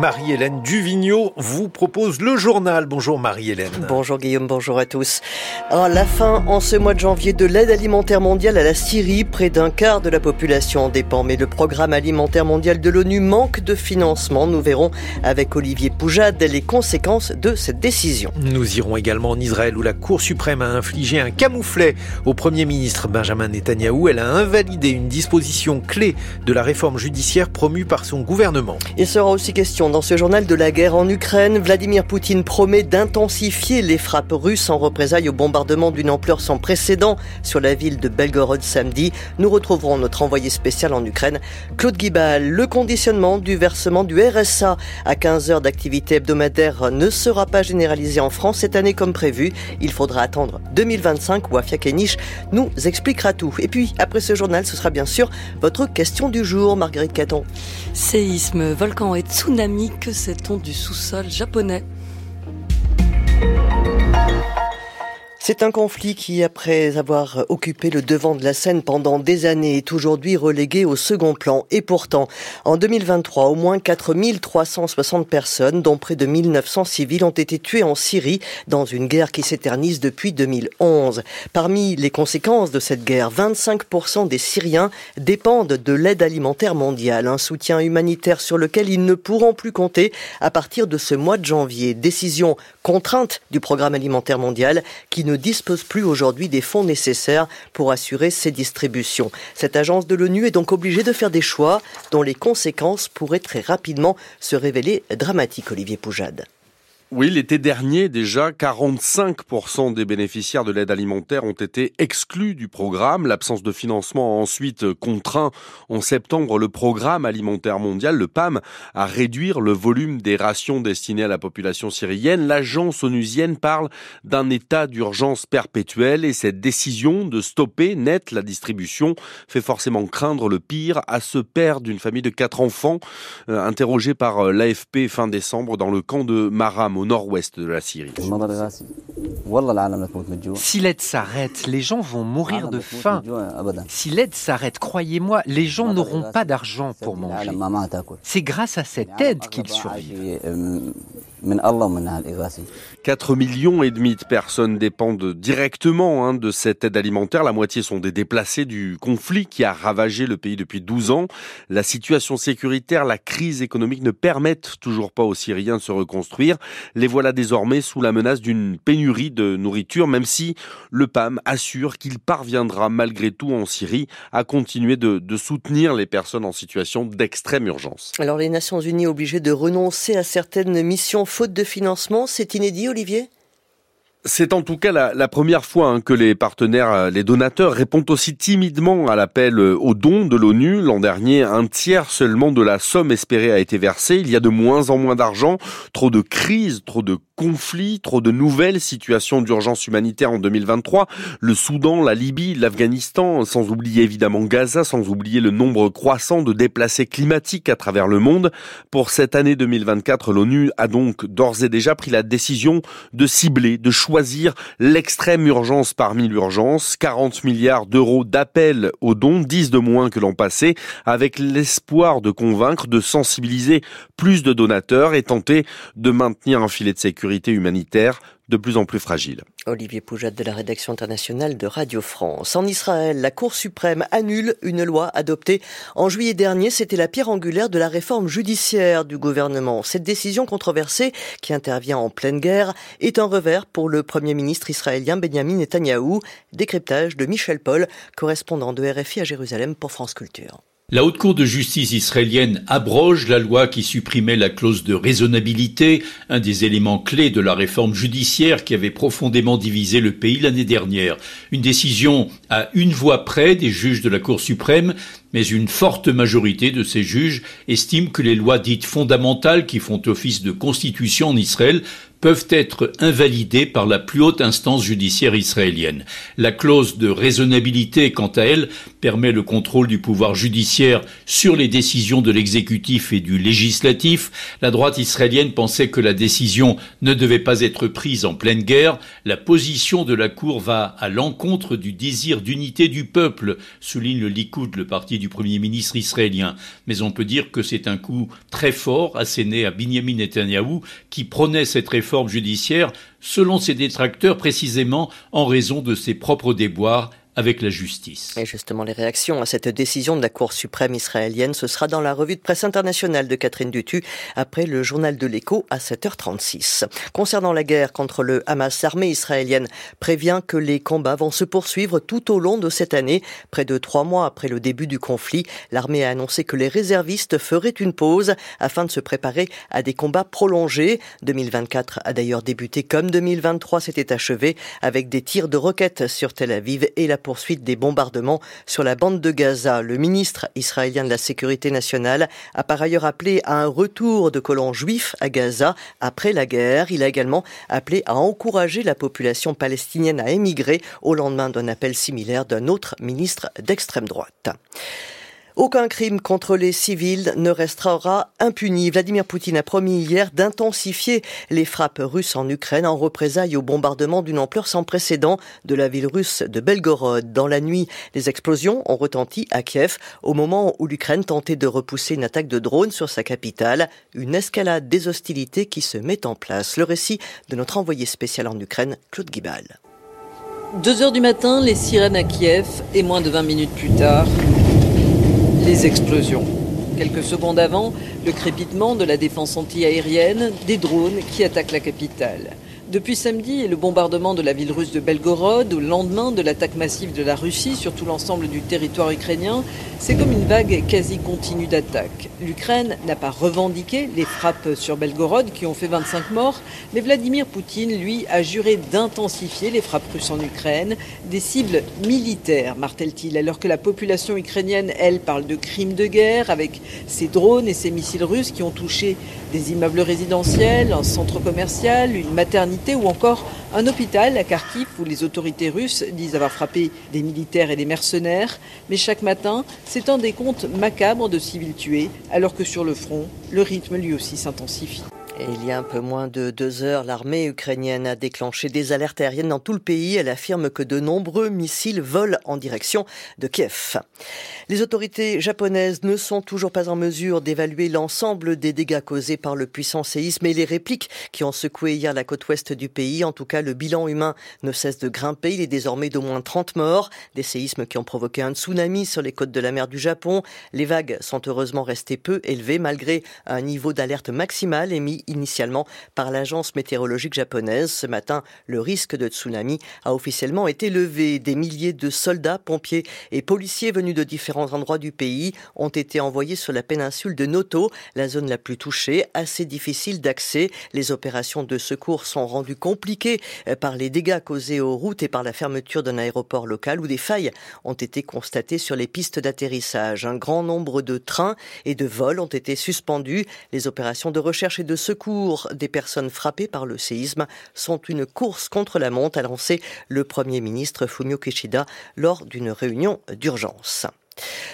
Marie-Hélène Duvigneau vous propose le journal. Bonjour Marie-Hélène. Bonjour Guillaume, bonjour à tous. À la fin, en ce mois de janvier, de l'aide alimentaire mondiale à la Syrie, près d'un quart de la population en dépend. Mais le programme alimentaire mondial de l'ONU manque de financement. Nous verrons avec Olivier Poujade les conséquences de cette décision. Nous irons également en Israël où la Cour suprême a infligé un camouflet au Premier ministre Benjamin Netanyahou. Elle a invalidé une disposition clé de la réforme judiciaire promue par son gouvernement. Il sera aussi question dans ce journal de la guerre en Ukraine. Vladimir Poutine promet d'intensifier les frappes russes en représailles au bombardement d'une ampleur sans précédent sur la ville de Belgorod samedi. Nous retrouverons notre envoyé spécial en Ukraine, Claude Guibal. Le conditionnement du versement du RSA à 15 heures d'activité hebdomadaire ne sera pas généralisé en France cette année comme prévu. Il faudra attendre 2025 où Afia Kenich nous expliquera tout. Et puis, après ce journal, ce sera bien sûr votre question du jour, Marguerite Caton. Séisme, volcan et tsunami, que sait-on du sous-sol japonais? C'est un conflit qui, après avoir occupé le devant de la scène pendant des années, est aujourd'hui relégué au second plan. Et pourtant, en 2023, au moins 4360 personnes, dont près de 1900 civils, ont été tuées en Syrie dans une guerre qui s'éternise depuis 2011. Parmi les conséquences de cette guerre, 25% des Syriens dépendent de l'aide alimentaire mondiale, un soutien humanitaire sur lequel ils ne pourront plus compter à partir de ce mois de janvier. Décision contrainte du programme alimentaire mondial qui dispose plus aujourd'hui des fonds nécessaires pour assurer ces distributions. Cette agence de l'ONU est donc obligée de faire des choix dont les conséquences pourraient très rapidement se révéler dramatiques, Olivier Poujade. Oui, l'été dernier, déjà, 45% des bénéficiaires de l'aide alimentaire ont été exclus du programme. L'absence de financement a ensuite contraint en septembre le programme alimentaire mondial, le PAM, à réduire le volume des rations destinées à la population syrienne. L'agence onusienne parle d'un état d'urgence perpétuel et cette décision de stopper net la distribution fait forcément craindre le pire à ce père d'une famille de quatre enfants, euh, interrogé par euh, l'AFP fin décembre dans le camp de Maram nord-ouest de la Syrie. Si l'aide s'arrête, les gens vont mourir de faim. Si l'aide s'arrête, croyez-moi, les gens n'auront pas d'argent pour manger. C'est grâce à cette aide qu'ils survivent. 4 millions et demi de personnes dépendent directement hein, de cette aide alimentaire. La moitié sont des déplacés du conflit qui a ravagé le pays depuis 12 ans. La situation sécuritaire, la crise économique ne permettent toujours pas aux Syriens de se reconstruire. Les voilà désormais sous la menace d'une pénurie de nourriture, même si le PAM assure qu'il parviendra malgré tout en Syrie à continuer de, de soutenir les personnes en situation d'extrême urgence. Alors les Nations Unies obligées de renoncer à certaines missions faute de financement, c'est inédit Olivier? C'est en tout cas la, première fois hein, que les partenaires, euh, les donateurs répondent aussi timidement à l'appel euh, aux dons de l'ONU. L'an dernier, un tiers seulement de la somme espérée a été versée. Il y a de moins en moins d'argent, trop de crises, trop de conflits, trop de nouvelles situations d'urgence humanitaire en 2023. Le Soudan, la Libye, l'Afghanistan, sans oublier évidemment Gaza, sans oublier le nombre croissant de déplacés climatiques à travers le monde. Pour cette année 2024, l'ONU a donc d'ores et déjà pris la décision de cibler, de choisir l'extrême urgence parmi l'urgence. 40 milliards d'euros d'appel aux dons, 10 de moins que l'an passé, avec l'espoir de convaincre, de sensibiliser plus de donateurs et tenter de maintenir un filet de sécurité humanitaire de plus en plus fragile. Olivier Poujade de la rédaction internationale de Radio France. En Israël, la Cour suprême annule une loi adoptée en juillet dernier. C'était la pierre angulaire de la réforme judiciaire du gouvernement. Cette décision controversée, qui intervient en pleine guerre, est un revers pour le Premier ministre israélien Benjamin Netanyahou. Décryptage de Michel Paul, correspondant de RFI à Jérusalem pour France Culture. La Haute Cour de justice israélienne abroge la loi qui supprimait la clause de raisonnabilité, un des éléments clés de la réforme judiciaire qui avait profondément divisé le pays l'année dernière. Une décision à une voix près des juges de la Cour suprême, mais une forte majorité de ces juges estiment que les lois dites fondamentales qui font office de constitution en Israël peuvent être invalidées par la plus haute instance judiciaire israélienne. La clause de raisonnabilité, quant à elle, permet le contrôle du pouvoir judiciaire sur les décisions de l'exécutif et du législatif. La droite israélienne pensait que la décision ne devait pas être prise en pleine guerre. La position de la Cour va à l'encontre du désir d'unité du peuple, souligne le Likoud, le parti du Premier ministre israélien. Mais on peut dire que c'est un coup très fort asséné à Binyamin Netanyahu qui prônait cette réforme judiciaire selon ses détracteurs précisément en raison de ses propres déboires Et justement, les réactions à cette décision de la Cour suprême israélienne, ce sera dans la revue de presse internationale de Catherine Dutu, après le journal de l'écho à 7h36. Concernant la guerre contre le Hamas, l'armée israélienne prévient que les combats vont se poursuivre tout au long de cette année. Près de trois mois après le début du conflit, l'armée a annoncé que les réservistes feraient une pause afin de se préparer à des combats prolongés. 2024 a d'ailleurs débuté comme 2023 s'était achevé avec des tirs de roquettes sur Tel Aviv et la poursuite des bombardements sur la bande de Gaza. Le ministre israélien de la Sécurité nationale a par ailleurs appelé à un retour de colons juifs à Gaza après la guerre. Il a également appelé à encourager la population palestinienne à émigrer au lendemain d'un appel similaire d'un autre ministre d'extrême droite. Aucun crime contre les civils ne restera impuni. Vladimir Poutine a promis hier d'intensifier les frappes russes en Ukraine en représailles au bombardement d'une ampleur sans précédent de la ville russe de Belgorod. Dans la nuit, les explosions ont retenti à Kiev au moment où l'Ukraine tentait de repousser une attaque de drone sur sa capitale. Une escalade des hostilités qui se met en place. Le récit de notre envoyé spécial en Ukraine, Claude Guibal. Deux heures du matin, les sirènes à Kiev et moins de 20 minutes plus tard, les explosions. Quelques secondes avant, le crépitement de la défense antiaérienne des drones qui attaquent la capitale. Depuis samedi et le bombardement de la ville russe de Belgorod, au lendemain de l'attaque massive de la Russie sur tout l'ensemble du territoire ukrainien, c'est comme une vague quasi continue d'attaques. L'Ukraine n'a pas revendiqué les frappes sur Belgorod qui ont fait 25 morts, mais Vladimir Poutine, lui, a juré d'intensifier les frappes russes en Ukraine, des cibles militaires, martèle-t-il, alors que la population ukrainienne, elle, parle de crimes de guerre avec ces drones et ces missiles russes qui ont touché des immeubles résidentiels, un centre commercial, une maternité ou encore un hôpital à Kharkiv où les autorités russes disent avoir frappé des militaires et des mercenaires. Mais chaque matin, c'est un décompte macabre de civils tués, alors que sur le front, le rythme lui aussi s'intensifie il y a un peu moins de deux heures, l'armée ukrainienne a déclenché des alertes aériennes dans tout le pays. Elle affirme que de nombreux missiles volent en direction de Kiev. Les autorités japonaises ne sont toujours pas en mesure d'évaluer l'ensemble des dégâts causés par le puissant séisme et les répliques qui ont secoué hier la côte ouest du pays. En tout cas, le bilan humain ne cesse de grimper. Il est désormais d'au moins 30 morts. Des séismes qui ont provoqué un tsunami sur les côtes de la mer du Japon. Les vagues sont heureusement restées peu élevées malgré un niveau d'alerte maximal émis initialement par l'agence météorologique japonaise. Ce matin, le risque de tsunami a officiellement été levé. Des milliers de soldats, pompiers et policiers venus de différents endroits du pays ont été envoyés sur la péninsule de Noto, la zone la plus touchée, assez difficile d'accès. Les opérations de secours sont rendues compliquées euh, par les dégâts causés aux routes et par la fermeture d'un aéroport local où des failles ont été constatées sur les pistes d'atterrissage. Un grand nombre de trains et de vols ont été suspendus. Les opérations de recherche et de secours secours des personnes frappées par le séisme sont une course contre la montre, a lancé le Premier ministre Fumio Kishida lors d'une réunion d'urgence.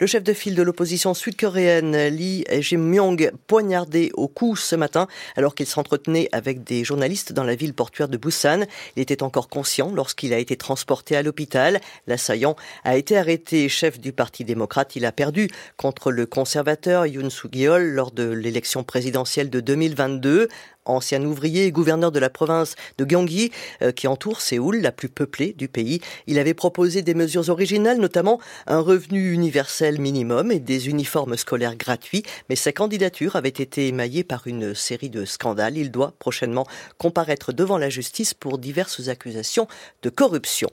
Le chef de file de l'opposition sud-coréenne, Lee Jae-myung, poignardé au cou ce matin alors qu'il s'entretenait avec des journalistes dans la ville portuaire de Busan. Il était encore conscient lorsqu'il a été transporté à l'hôpital. L'assaillant a été arrêté. Chef du Parti démocrate, il a perdu contre le conservateur Yoon Suk-yeol lors de l'élection présidentielle de 2022 ancien ouvrier et gouverneur de la province de Gyeonggi, euh, qui entoure Séoul, la plus peuplée du pays. Il avait proposé des mesures originales, notamment un revenu universel minimum et des uniformes scolaires gratuits, mais sa candidature avait été émaillée par une série de scandales. Il doit prochainement comparaître devant la justice pour diverses accusations de corruption.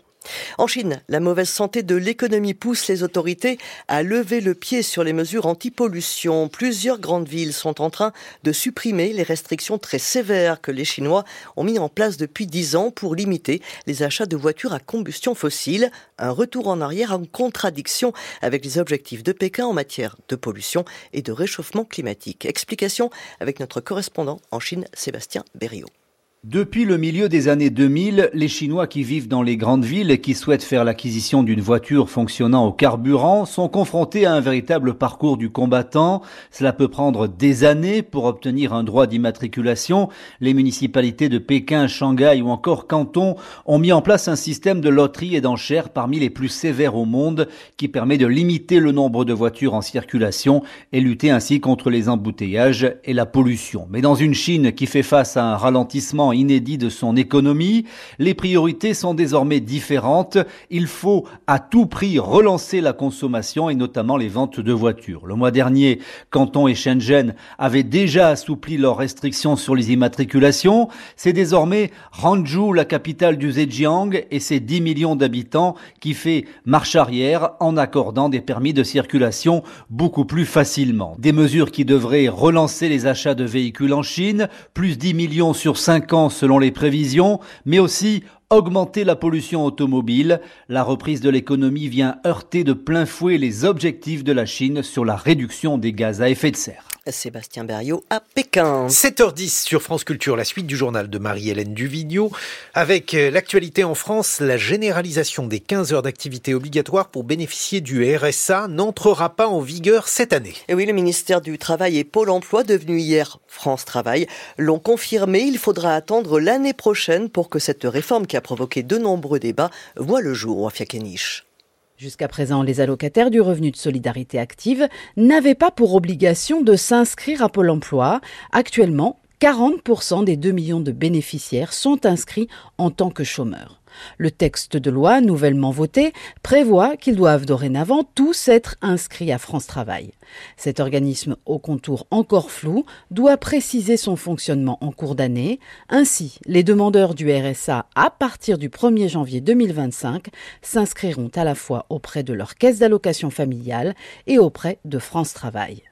En Chine, la mauvaise santé de l'économie pousse les autorités à lever le pied sur les mesures anti-pollution. Plusieurs grandes villes sont en train de supprimer les restrictions très sévères que les Chinois ont mis en place depuis dix ans pour limiter les achats de voitures à combustion fossile. Un retour en arrière en contradiction avec les objectifs de Pékin en matière de pollution et de réchauffement climatique. Explication avec notre correspondant en Chine, Sébastien Berriot. Depuis le milieu des années 2000, les Chinois qui vivent dans les grandes villes et qui souhaitent faire l'acquisition d'une voiture fonctionnant au carburant sont confrontés à un véritable parcours du combattant. Cela peut prendre des années pour obtenir un droit d'immatriculation. Les municipalités de Pékin, Shanghai ou encore Canton ont mis en place un système de loterie et d'enchères parmi les plus sévères au monde qui permet de limiter le nombre de voitures en circulation et lutter ainsi contre les embouteillages et la pollution. Mais dans une Chine qui fait face à un ralentissement inédit de son économie. Les priorités sont désormais différentes. Il faut à tout prix relancer la consommation et notamment les ventes de voitures. Le mois dernier, Canton et Shenzhen avaient déjà assoupli leurs restrictions sur les immatriculations. C'est désormais Hangzhou, la capitale du Zhejiang et ses 10 millions d'habitants qui fait marche arrière en accordant des permis de circulation beaucoup plus facilement. Des mesures qui devraient relancer les achats de véhicules en Chine, plus 10 millions sur 5 ans selon les prévisions, mais aussi augmenter la pollution automobile. La reprise de l'économie vient heurter de plein fouet les objectifs de la Chine sur la réduction des gaz à effet de serre. Sébastien Berriot à Pékin. 7h10 sur France Culture, la suite du journal de Marie-Hélène Duvigneau. Avec euh, l'actualité en France, la généralisation des 15 heures d'activité obligatoire pour bénéficier du RSA n'entrera pas en vigueur cette année. Et oui, le ministère du Travail et Pôle emploi, devenu hier France Travail, l'ont confirmé. Il faudra attendre l'année prochaine pour que cette réforme qui a provoqué de nombreux débats voit le jour. Wafia Kenish. Jusqu'à présent, les allocataires du revenu de solidarité active n'avaient pas pour obligation de s'inscrire à Pôle emploi. Actuellement, 40% des 2 millions de bénéficiaires sont inscrits en tant que chômeurs. Le texte de loi nouvellement voté prévoit qu'ils doivent dorénavant tous être inscrits à France Travail. Cet organisme au contour encore flou doit préciser son fonctionnement en cours d'année. Ainsi, les demandeurs du RSA à partir du 1er janvier 2025 s'inscriront à la fois auprès de leur caisse d'allocation familiale et auprès de France Travail.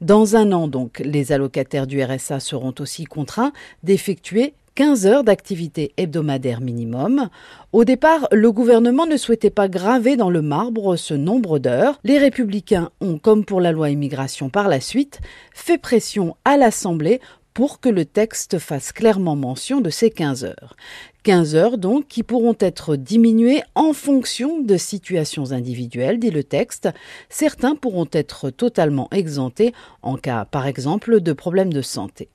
Dans un an, donc, les allocataires du RSA seront aussi contraints d'effectuer 15 heures d'activité hebdomadaire minimum. Au départ, le gouvernement ne souhaitait pas graver dans le marbre ce nombre d'heures. Les républicains ont, comme pour la loi immigration par la suite, fait pression à l'Assemblée pour que le texte fasse clairement mention de ces 15 heures. 15 heures donc qui pourront être diminuées en fonction de situations individuelles, dit le texte. Certains pourront être totalement exemptés en cas, par exemple, de problèmes de santé.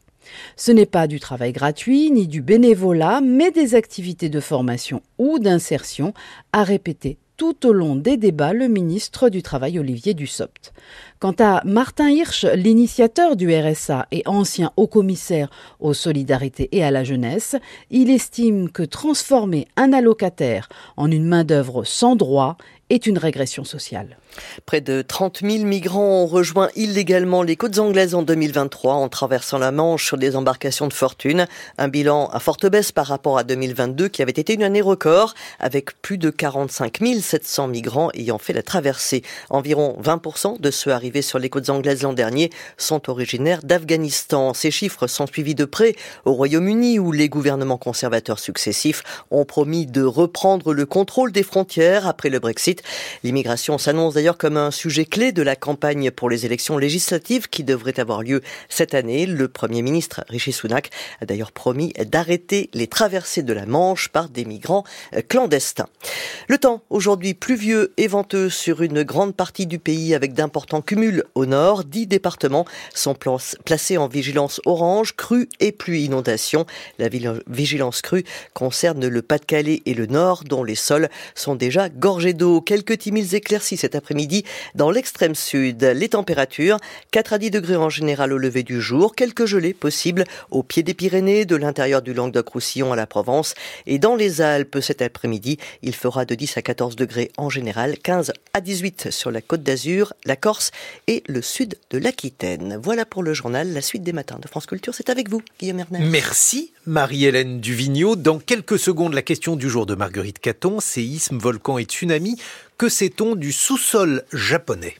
Ce n'est pas du travail gratuit ni du bénévolat, mais des activités de formation ou d'insertion à répéter tout au long des débats le ministre du Travail Olivier Dussopt. Quant à Martin Hirsch, l'initiateur du RSA et ancien haut-commissaire aux solidarités et à la jeunesse, il estime que transformer un allocataire en une main-d'œuvre sans droit est une régression sociale. Près de 30 000 migrants ont rejoint illégalement les côtes anglaises en 2023 en traversant la Manche sur des embarcations de fortune. Un bilan à forte baisse par rapport à 2022 qui avait été une année record avec plus de 45 700 migrants ayant fait la traversée. Environ 20% de ceux arrivés sur les côtes anglaises l'an dernier sont originaires d'Afghanistan. Ces chiffres sont suivis de près au Royaume-Uni où les gouvernements conservateurs successifs ont promis de reprendre le contrôle des frontières après le Brexit. L'immigration s'annonce d'ailleurs comme un sujet clé de la campagne pour les élections législatives qui devraient avoir lieu cette année. Le Premier ministre Rishi Sunak a d'ailleurs promis d'arrêter les traversées de la Manche par des migrants clandestins. Le temps aujourd'hui pluvieux et venteux sur une grande partie du pays avec d'importants cumuls au nord. Dix départements sont placés en vigilance orange, crue et pluie inondation. La vigilance crue concerne le Pas-de-Calais et le nord dont les sols sont déjà gorgés d'eau. Quelques timides éclaircies cet après-midi dans l'extrême sud. Les températures 4 à 10 degrés en général au lever du jour, quelques gelées possibles au pied des Pyrénées, de l'intérieur du Languedoc-Roussillon à la Provence et dans les Alpes cet après-midi, il fera de 10 à 14 degrés en général, 15 à 18 sur la Côte d'Azur, la Corse et le sud de l'Aquitaine. Voilà pour le journal, la suite des matins de France Culture, c'est avec vous Guillaume Erner. Merci Marie-Hélène Duvigneau. Dans quelques secondes, la question du jour de Marguerite Caton, séisme, volcan et tsunami. Que sait-on du sous-sol japonais?